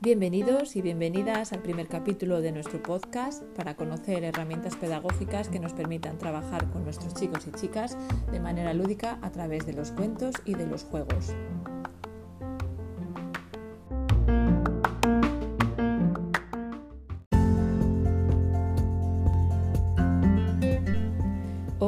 Bienvenidos y bienvenidas al primer capítulo de nuestro podcast para conocer herramientas pedagógicas que nos permitan trabajar con nuestros chicos y chicas de manera lúdica a través de los cuentos y de los juegos.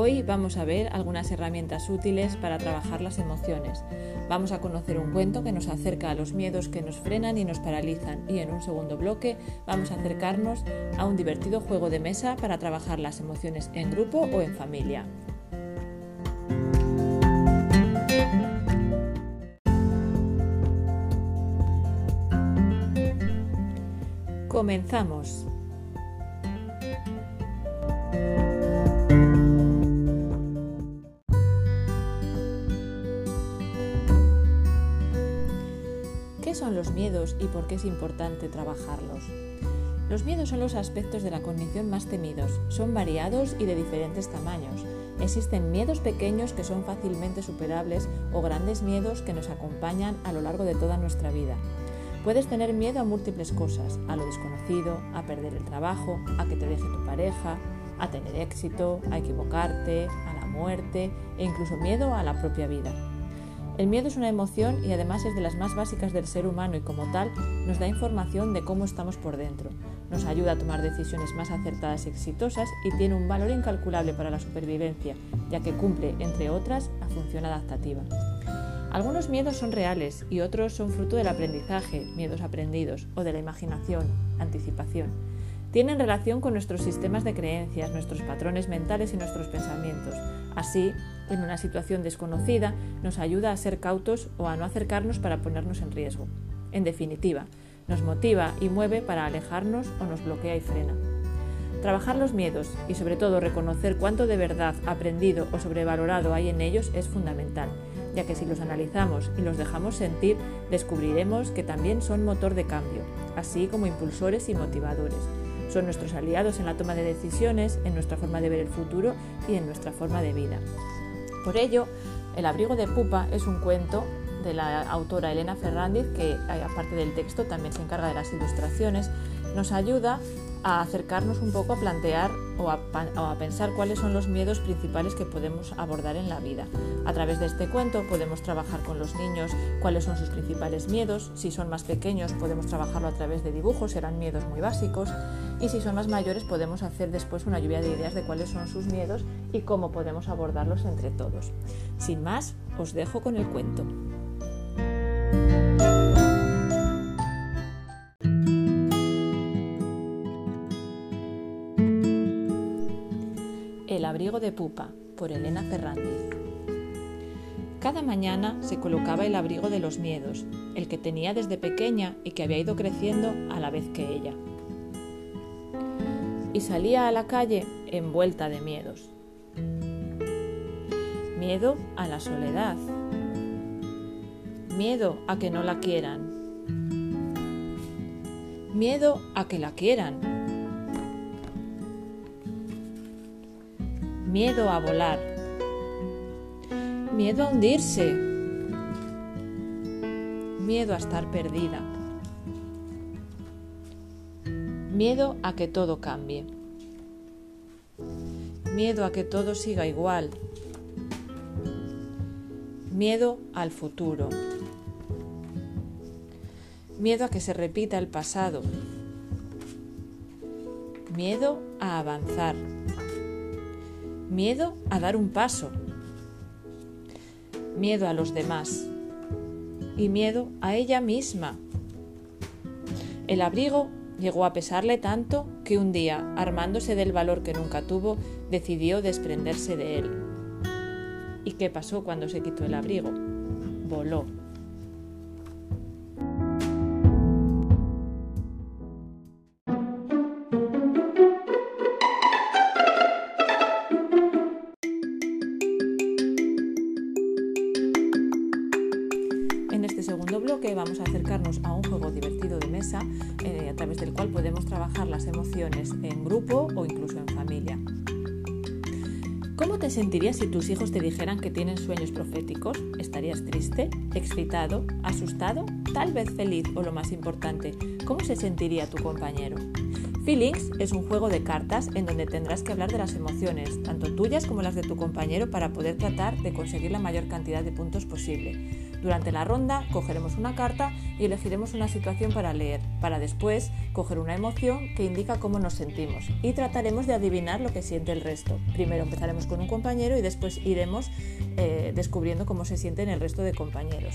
Hoy vamos a ver algunas herramientas útiles para trabajar las emociones. Vamos a conocer un cuento que nos acerca a los miedos que nos frenan y nos paralizan y en un segundo bloque vamos a acercarnos a un divertido juego de mesa para trabajar las emociones en grupo o en familia. Comenzamos. Son los miedos y por qué es importante trabajarlos? Los miedos son los aspectos de la cognición más temidos. Son variados y de diferentes tamaños. Existen miedos pequeños que son fácilmente superables o grandes miedos que nos acompañan a lo largo de toda nuestra vida. Puedes tener miedo a múltiples cosas, a lo desconocido, a perder el trabajo, a que te deje tu pareja, a tener éxito, a equivocarte, a la muerte e incluso miedo a la propia vida. El miedo es una emoción y además es de las más básicas del ser humano y como tal nos da información de cómo estamos por dentro. Nos ayuda a tomar decisiones más acertadas y exitosas y tiene un valor incalculable para la supervivencia, ya que cumple, entre otras, la función adaptativa. Algunos miedos son reales y otros son fruto del aprendizaje, miedos aprendidos, o de la imaginación, anticipación. Tienen relación con nuestros sistemas de creencias, nuestros patrones mentales y nuestros pensamientos. Así, en una situación desconocida, nos ayuda a ser cautos o a no acercarnos para ponernos en riesgo. En definitiva, nos motiva y mueve para alejarnos o nos bloquea y frena. Trabajar los miedos y sobre todo reconocer cuánto de verdad aprendido o sobrevalorado hay en ellos es fundamental, ya que si los analizamos y los dejamos sentir, descubriremos que también son motor de cambio, así como impulsores y motivadores. Son nuestros aliados en la toma de decisiones, en nuestra forma de ver el futuro y en nuestra forma de vida. Por ello, El abrigo de pupa es un cuento de la autora Elena Ferrandiz, que aparte del texto también se encarga de las ilustraciones, nos ayuda a acercarnos un poco a plantear o a, pensar cuáles son los miedos principales que podemos abordar en la vida. A través de este cuento podemos trabajar con los niños cuáles son sus principales miedos. Si son más pequeños podemos trabajarlo a través de dibujos, serán miedos muy básicos. Y si son más mayores podemos hacer después una lluvia de ideas de cuáles son sus miedos y cómo podemos abordarlos entre todos. Sin más, os dejo con el cuento. El abrigo de pupa, por Elena Ferrandiz. Cada mañana se colocaba el abrigo de los miedos, el que tenía desde pequeña y que había ido creciendo a la vez que ella. Y salía a la calle envuelta de miedos. Miedo a la soledad. Miedo a que no la quieran. Miedo a que la quieran miedo a volar, miedo a hundirse, miedo a estar perdida, miedo a que todo cambie, miedo a que todo siga igual, miedo al futuro, miedo a que se repita el pasado, miedo a avanzar. Miedo a dar un paso, miedo a los demás. Y miedo a ella misma. El abrigo llegó a pesarle tanto que un día, armándose del valor que nunca tuvo, decidió desprenderse de él. ¿Y qué pasó cuando se quitó el abrigo? Voló. Vamos a acercarnos a un juego divertido de mesa eh, a través del cual podemos trabajar las emociones en grupo o incluso en familia. ¿Cómo ¿Cómo te sentirías si tus hijos te dijeran que tienen sueños proféticos? ¿Estarías triste, excitado, asustado, tal vez feliz o lo más importante, cómo se sentiría tu compañero? Feelings es un juego de cartas en donde tendrás que hablar de las emociones, tanto tuyas como las de tu compañero, para poder tratar de conseguir la mayor cantidad de puntos posible. Durante la ronda cogeremos una carta y elegiremos una situación para leer, para después coger una emoción que indica cómo nos sentimos y trataremos de adivinar lo que siente el resto. Primero empezaremos con un compañero y después iremos eh, descubriendo cómo se sienten el resto de compañeros.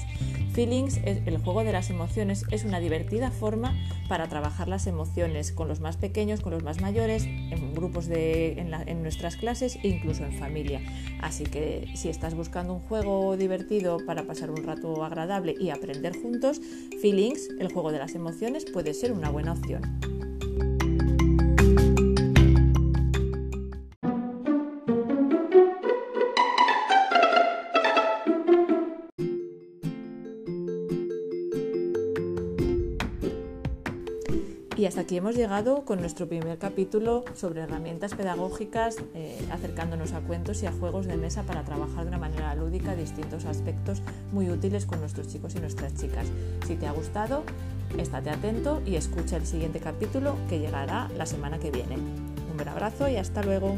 Feelings, el juego de las emociones, es una divertida forma para trabajar las emociones con los más pequeños, con los más mayores, en grupos de, en, nuestras clases e incluso en familia. Así que si estás buscando un juego divertido para pasar un rato agradable y aprender juntos, Feelings, el juego de las emociones, puede ser una buena opción. Y hasta aquí hemos llegado con nuestro primer capítulo sobre herramientas pedagógicas, eh, acercándonos a cuentos y a juegos de mesa para trabajar de una manera lúdica distintos aspectos muy útiles con nuestros chicos y nuestras chicas. Si te ha gustado, estate atento y escucha el siguiente capítulo que llegará la semana que viene. Un gran abrazo y hasta luego.